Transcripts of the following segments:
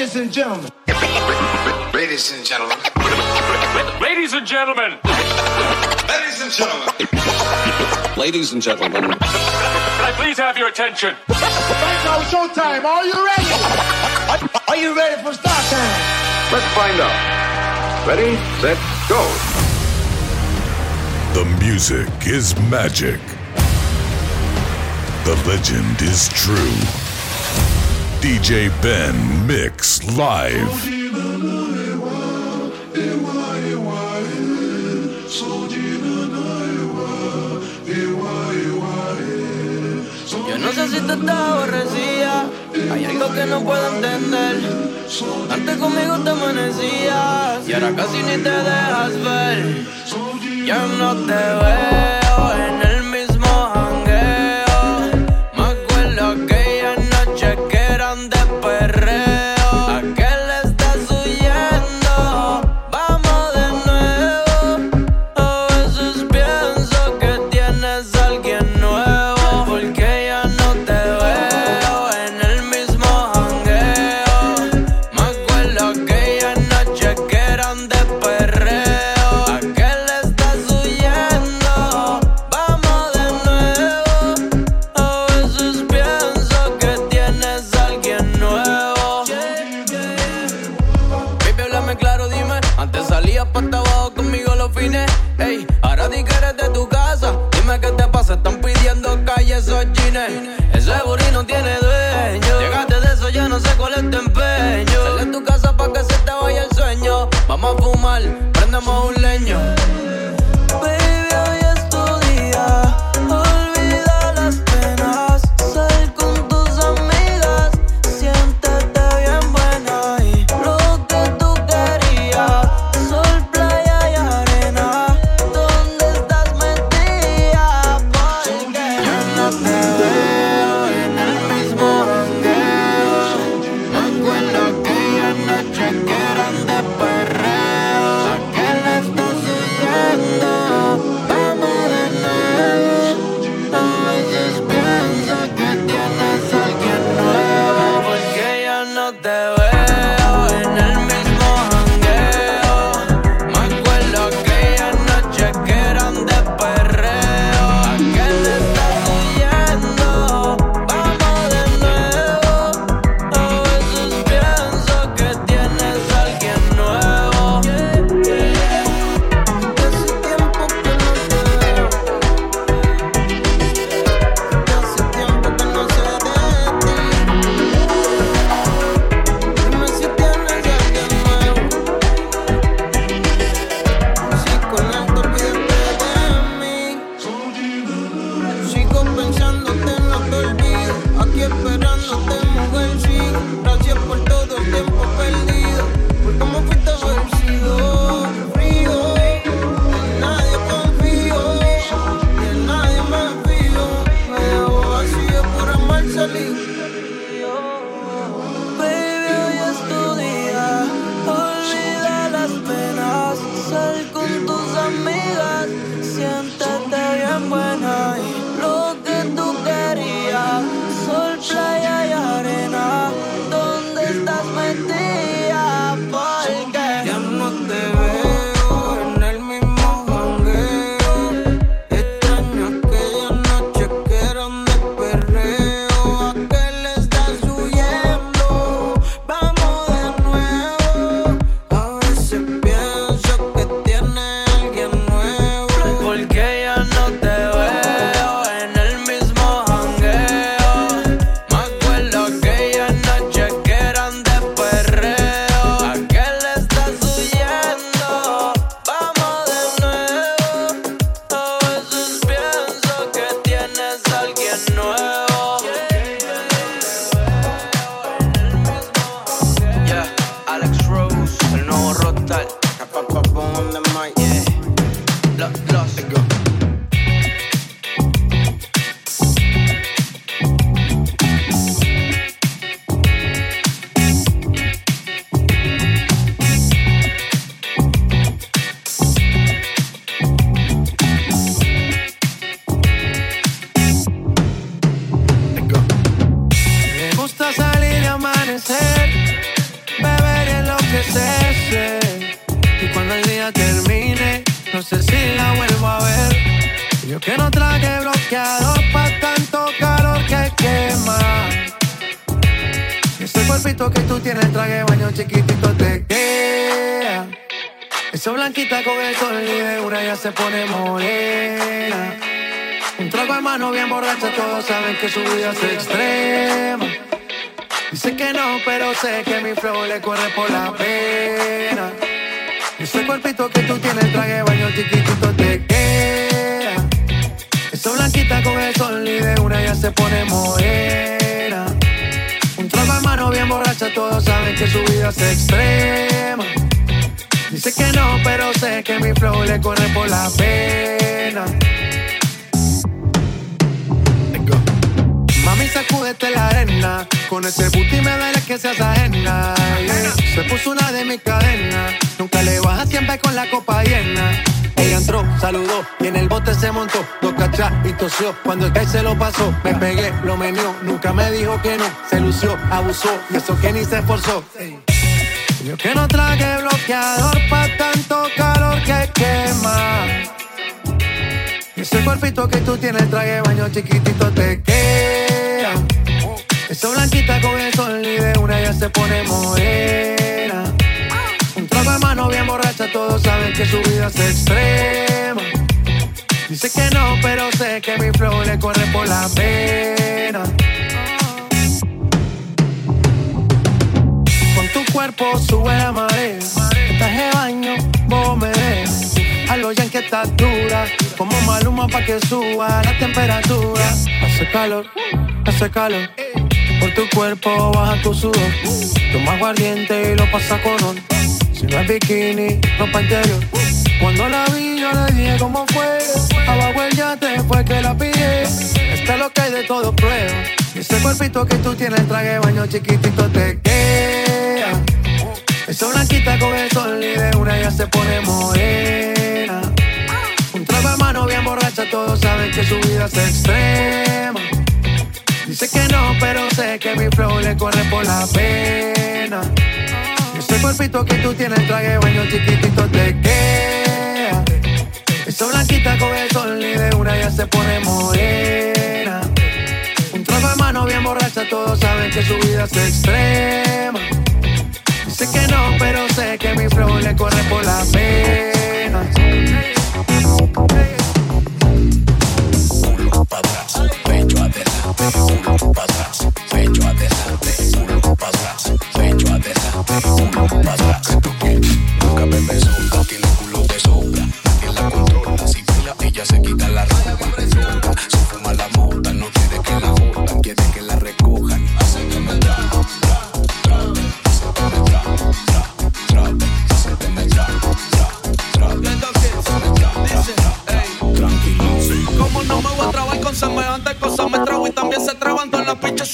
Ladies and gentlemen. Ladies and gentlemen. Ladies and gentlemen. Ladies and gentlemen. Ladies and gentlemen. Can I please have your attention? It's now, showtime. Are you ready? Are you ready for start time? Let's find out. Ready, set, go. The music is magic. The legend is true. DJ Ben Mix Live. Yo no sé si te estás aborrecida, hay algo que no puedo entender. Antes conmigo te amanecías y ahora casi ni te dejas ver. Ya no te veo Eso blanquita con el sol y de una ya se pone morena. Un trago hermano bien borracha, todos saben que su vida es extrema. Dice que no, pero sé que mi flow le corre por la pena. Ese cuerpito que tú tienes, traje baño chiquitito te queda. Eso blanquita con el sol y de una ya se pone morena. Un trago hermano bien borracha, todos saben que su vida es extrema. No, pero sé que mi flow le corre por la pena. Mami, sacúdete la arena. Con ese booty me duele que seas ajena. yeah. Se puso una de mis cadenas. Nunca le baja siempre con la copa llena. Ella entró, saludó y en el bote se montó. Dos cachas y tosió. Cuando el que se lo pasó, me pegué, lo menió. Nunca me dijo que no. Se lució, abusó y eso que ni se esforzó. Yo que no traje bloqueador pa' tanto calor que quema. Ese cuerpito que tú tienes, traje baño chiquitito te queda. Eso blanquita con el sol y de una ya se pone morena. Un trago hermano bien borracha, todos saben que su vida es extrema. Dice que no, pero sé que mi flow le corre por la pena. Cuerpo sube la marea. Estás de baño, vos me ves. A lo ya que estás dura. Como maluma pa' que suba la temperatura. Hace calor, hace calor. Por tu cuerpo baja tu sudor. Toma aguardiente y lo pasa con on. Si no es bikini, ropa interior. Cuando la vi, yo le dije cómo fue. Abajo el yate fue que la pillé. Está lo que hay de todo prueba. Ese cuerpito que tú tienes, traje baño chiquitito te queda. Eso blanquita con el sol y de una ya se pone morena. Un trago hermano bien borracha, todos saben que su vida es extrema. Dice que no, pero sé que mi flow le corre por la pena. Ese cuerpito que tú tienes, traje baño chiquitito te queda. Eso blanquita con el sol y de una ya se pone morena. Un trago hermano bien borracha, todos saben que su vida es extrema. Dice que no, pero sé que mi flow le corre por la pena.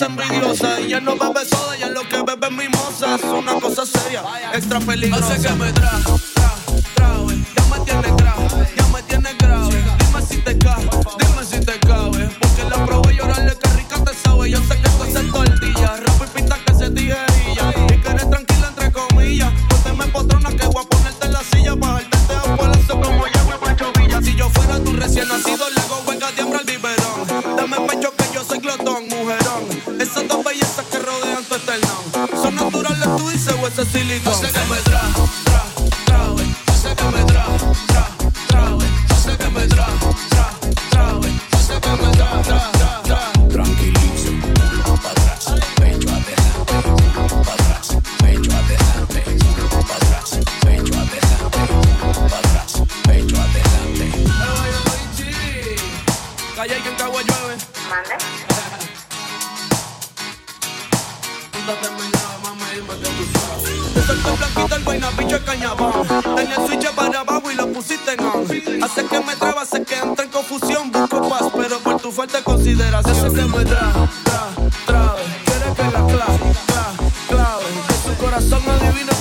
Envidiosas Y ya no bebe soda, ya lo que bebe es mimosa. Es una cosa seria, extra peligrosa. Hace que me tra, soltó blanquita el vaina, bicho, el cañabón. Tenía el switch para abajo y lo pusiste en on. Hace que me traba, hace que entre en confusión. Busco paz, pero por tu falta de consideración. Hace que me tra, tra, trabe. Quiere que la clave, clave, clave. Que su corazón adivine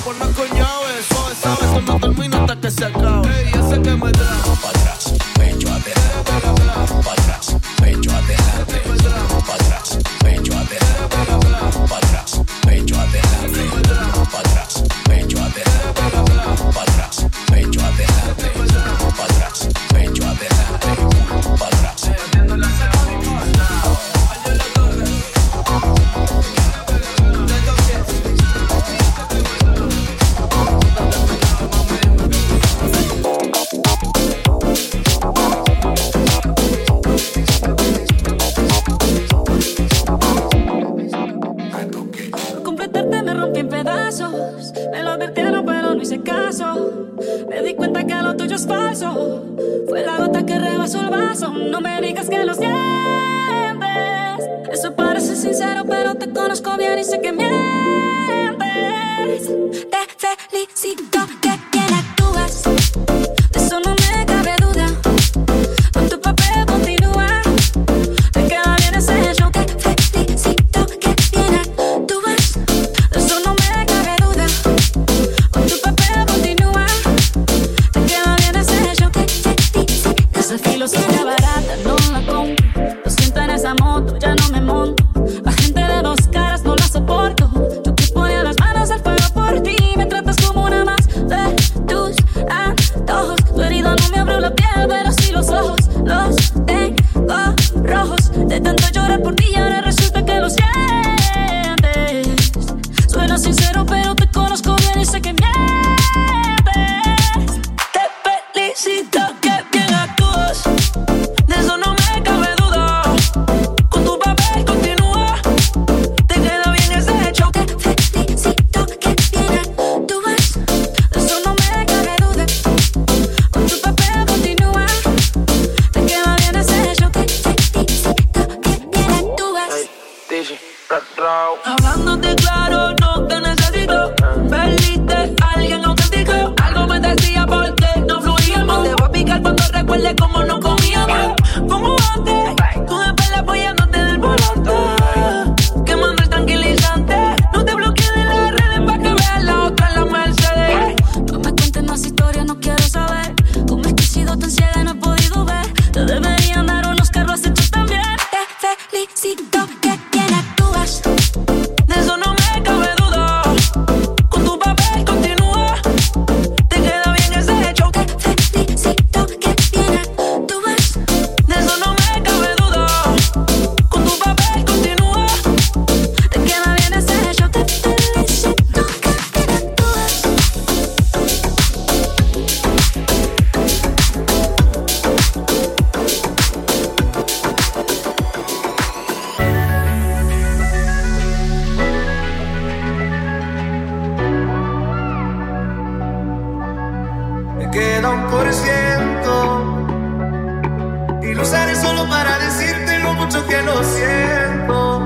que no siento.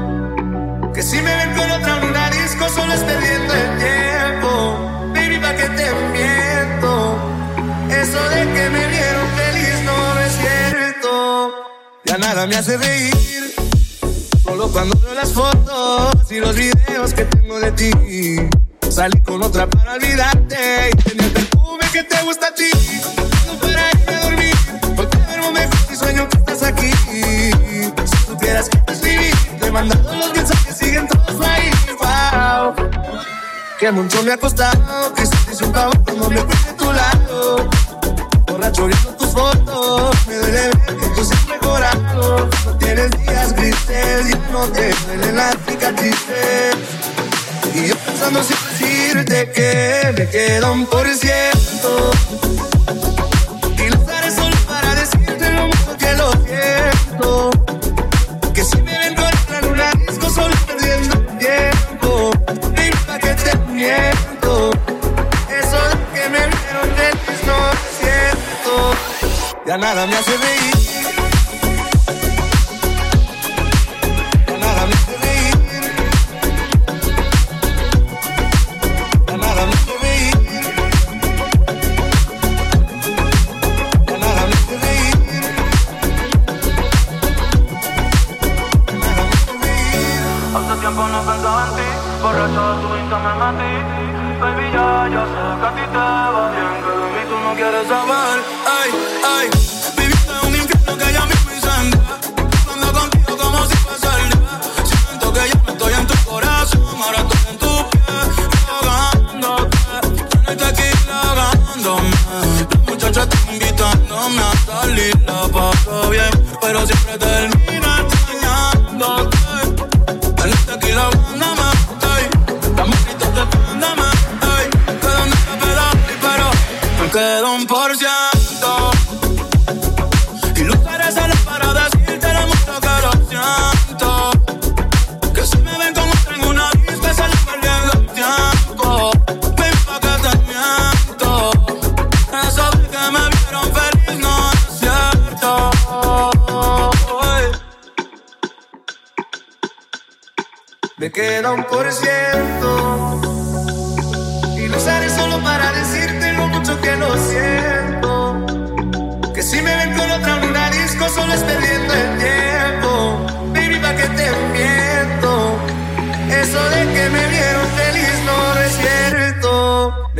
Que si me ven con otra en un disco solo es perdiendo el tiempo. Baby, pa' que te miento. Eso de que me vieron feliz no es cierto. Ya nada me hace reír. Solo cuando veo las fotos y los videos que tengo de ti. Salí con otra para olvidarte y tenía el perfume que te gusta a ti. No para irme a dormir, porque duermo mejor si sueño que estás aquí quieras escribir. Te he los mensajes, siguen todos ahí. Wow. Que mucho me ha costado, que si te un favor cuando me fui de tu lado. Borracho viendo tus fotos, me duele ver que tú siempre mejorado. No tienes días grises y no te duelen las cicatrices. Y yo pensando sin decirte que me quedan por ciento. Ya nada me hace reír. neden?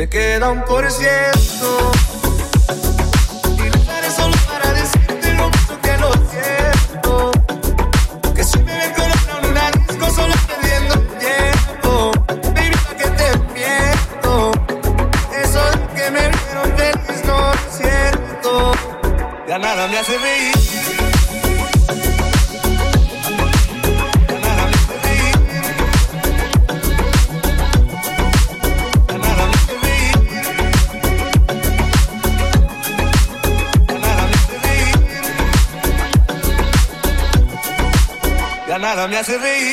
Me queda un por ciento. Hace reír.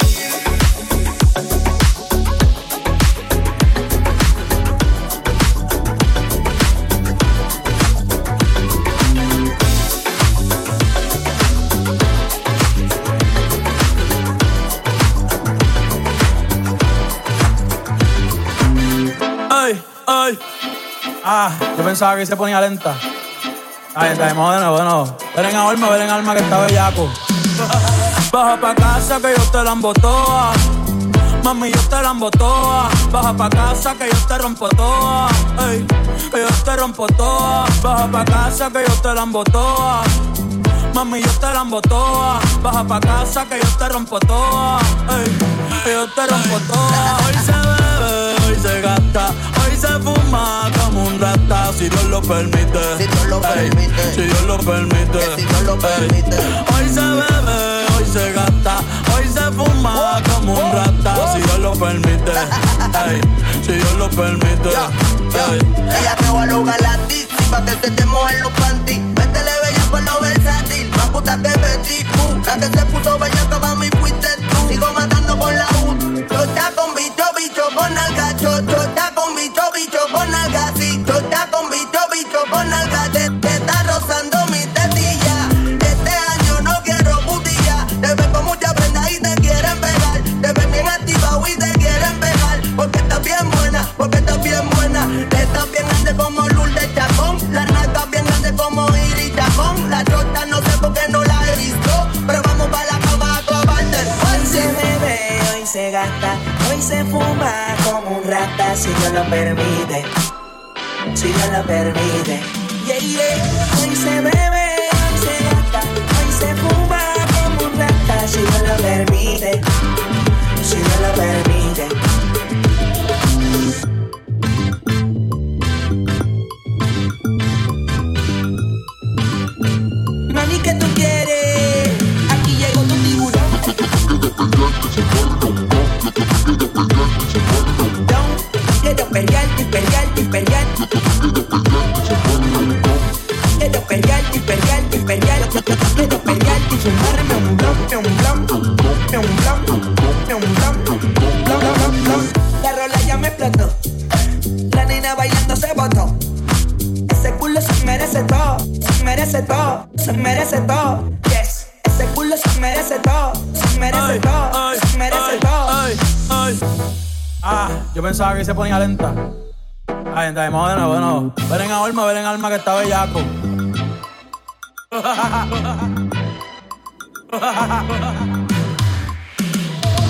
Ah, yo pensaba que se ponía lenta. Ahí está, bueno, bueno. Ven en alma, ven en alma que está bellaco. Baja pa' casa que yo te la toa. Mami, yo te la toa. Baja pa' casa que yo te rompo toa. Ey, que yo te rompo toa. Baja pa' casa que yo te la toa. Mami, yo te la toa. Baja pa' casa que yo te rompo toa. Ey, que yo te rompo toa. Hoy se bebe, hoy se gasta se fuma como un rata si Dios lo permite. Si Dios lo permite. si Dios lo permite. si Dios lo permite. Hoy se bebe, hoy se gasta, hoy se fuma como un rata si Dios lo permite. si Dios lo permite. Ella te va a lograr la pa' que te mojen los panties. Métele bella por lo versátil, más puta que Betty La que se puso bella para mí fuiste tú. Sigo matando con la U. Yo está con bicho, bicho, con alga, yo, yo está con bicho, bicho, con alga, sí. Yo está con bicho, bicho, con alga, se ponía lenta. Ahí está, vamos de. Ven en alma, ven en alma que está bellaco.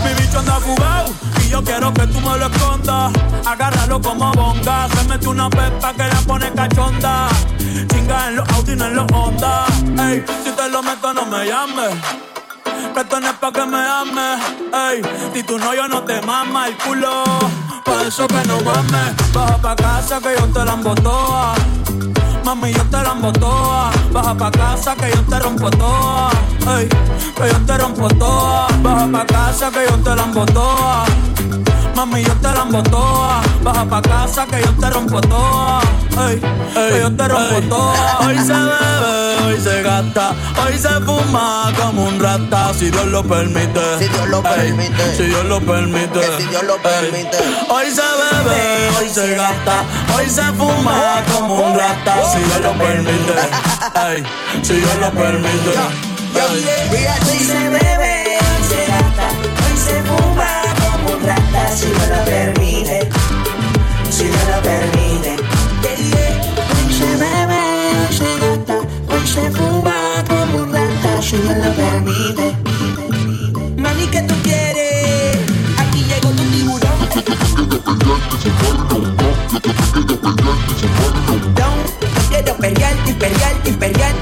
Mi bicho anda fugado y yo quiero que tú me lo escondas. Agárralo como bonga. Se mete una pepa que la pone cachonda. Chinga en los Audi, no en los Honda. Ey, si te lo meto, no me llames. Que esto no es pa' que me ames. Ey, si tú no, yo no te mama el culo. Pa' eso que no mames. Baja pa' casa que yo te la toa. Mami, yo te la toa. Baja pa' casa que yo te rompo toa. Ey, que yo te rompo toa. Baja pa' casa que yo te la toa. Mami, yo te la toa. Baja pa' casa que yo te rompo toa. Ey, que yo te rompo toa. Hoy se bebe, hoy se gasta. Hoy se fuma como un rata. Si Dios lo permite. Si Dios lo permite. Si Dios lo permite. si Dios lo permite. Hoy se bebe, hoy se gasta. Hoy se fuma como un rata. Si Dios lo permite. Ey, si Dios lo permite. Hoy se bebe, hoy se gasta, hoy se fuma. Si me lo permite, si me lo permite. Hoy se bebe, hoy se gasta, hoy se fuma como un rata, si me lo permite. Mami, ¿qué tú quieres? Aquí llegó tu tiburón. Don, yo quiero pelear, y pelear,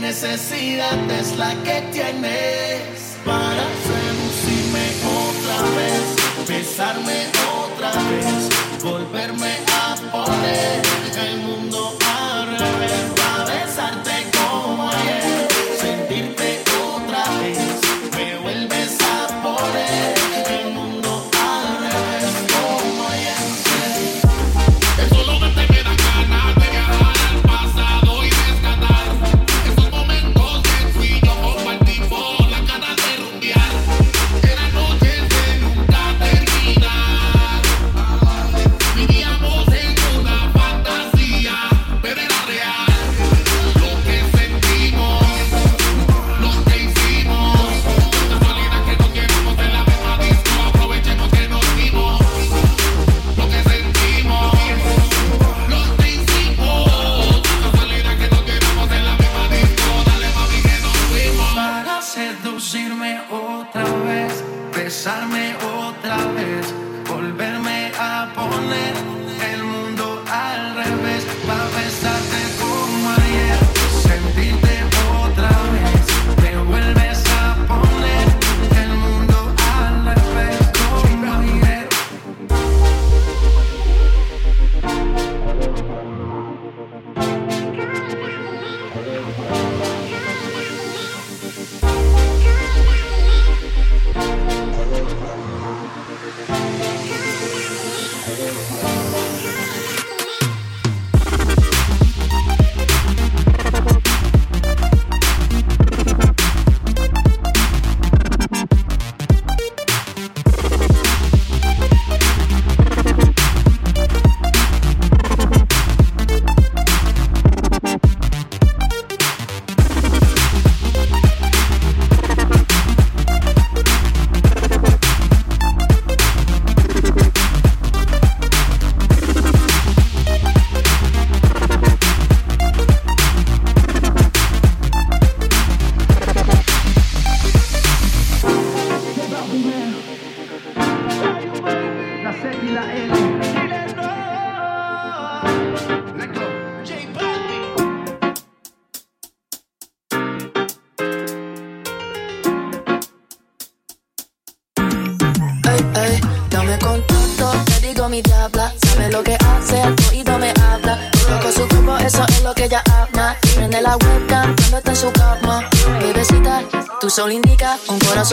necesidad es la que tienes para seducirme otra vez? Besarme otra vez, volverme a poner el mundo al revés, para besarte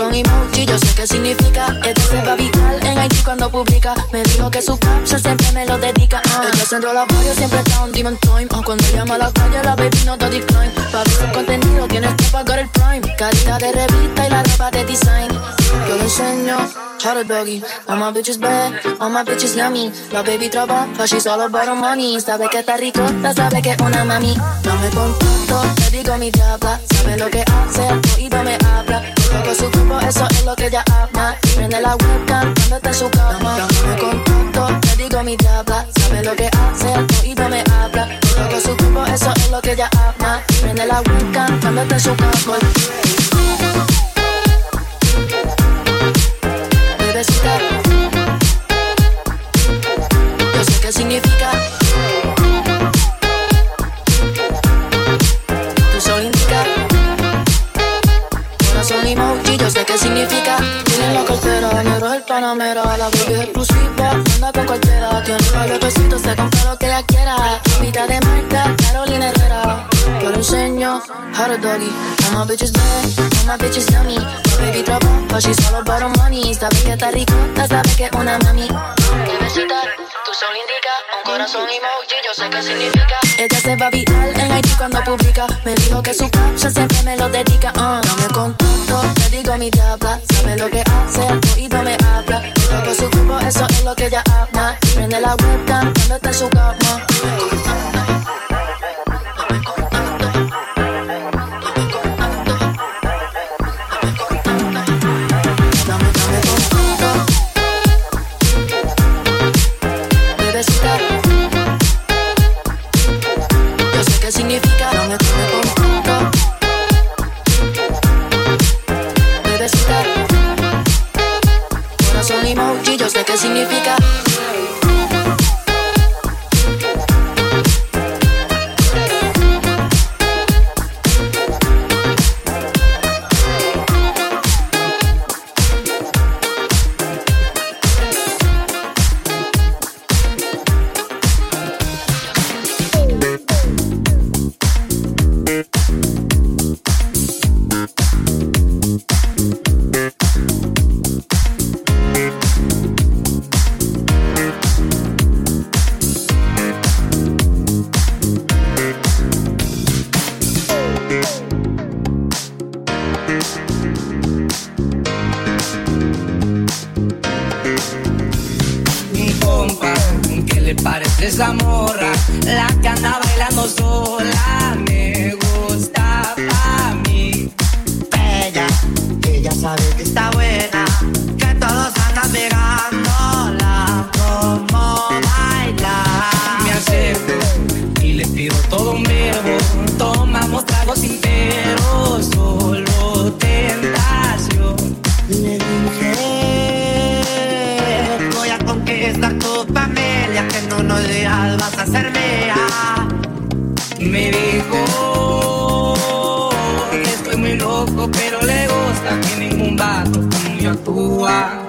corazón emoji, yo sé qué significa. Esto se va viral en Haití cuando publica. Me dijo que su caption siempre me lo dedica. Uh. Ella se enrola pollo, siempre está on demon time. Uh, cuando llama a la calle, la baby no da decline. Pa' ver su contenido, tienes que pagar el prime. Calidad de revista y la ropa de design. Yo le enseño how to doggy. All my bitches bad, all my bitches yummy. La baby trabaja, she's all about her money. Sabe que está rico, ya sabe que es una mami. No me contacto, te digo mi diabla. Sabe lo que hace, al oído me habla. Loco su cuerpo, eso es lo que ella ama. Prende la webcam cuando está en su cama. No me contacto, te digo mi diabla. Sabe lo que hace, al oído me habla. Loco su cuerpo, eso es lo que ella ama. Prende la webcam cuando está en su cama. Bebecita, yo sé qué significa. Tu sol indica. Corazón emoji, yo sé qué significa. Tiene la cartera, negro el panamera. La es exclusiva, anda con cualquiera. Tiene varios besitos, se compra lo que ella quiera. Vida de marca, Carolina Herrera. Yo le enseño how to doggy. All my bitches bad, all my bitches yummy. My baby trabaja, she's all about money. Sabe que está rico, ya sabe que es una mami. Bebecita, tu pulso indica un corazón emoji, yo sé qué significa. Ella se va viral en Haití cuando publica. Me dijo que su caption siempre me lo dedica. Uh. No me contacto, te digo mi diabla. Sabe lo que hace, al oído me habla. Digo que su cuerpo, eso es lo que ella habla. Prende la webcam cuando está en su cama. ¿Qué le parece esa morra? La que anda bailando sola me gusta yo